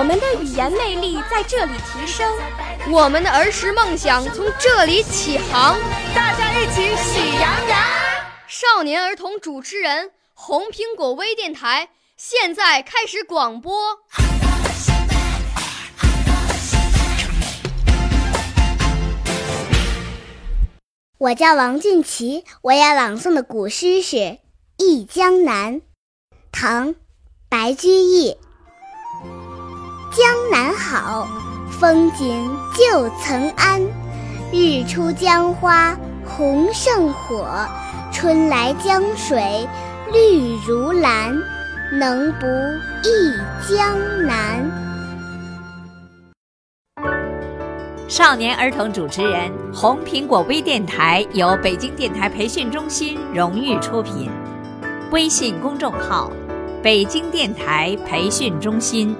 我们的语言魅力在这里提升，我们的儿时梦想从这里起航。大家一起喜羊羊。少年儿童主持人，红苹果微电台现在开始广播。我叫王俊奇，我要朗诵的古诗是《忆江南》，唐·白居易。江南好，风景旧曾谙。日出江花红胜火，春来江水绿如蓝。能不忆江南？少年儿童主持人，红苹果微电台由北京电台培训中心荣誉出品，微信公众号：北京电台培训中心。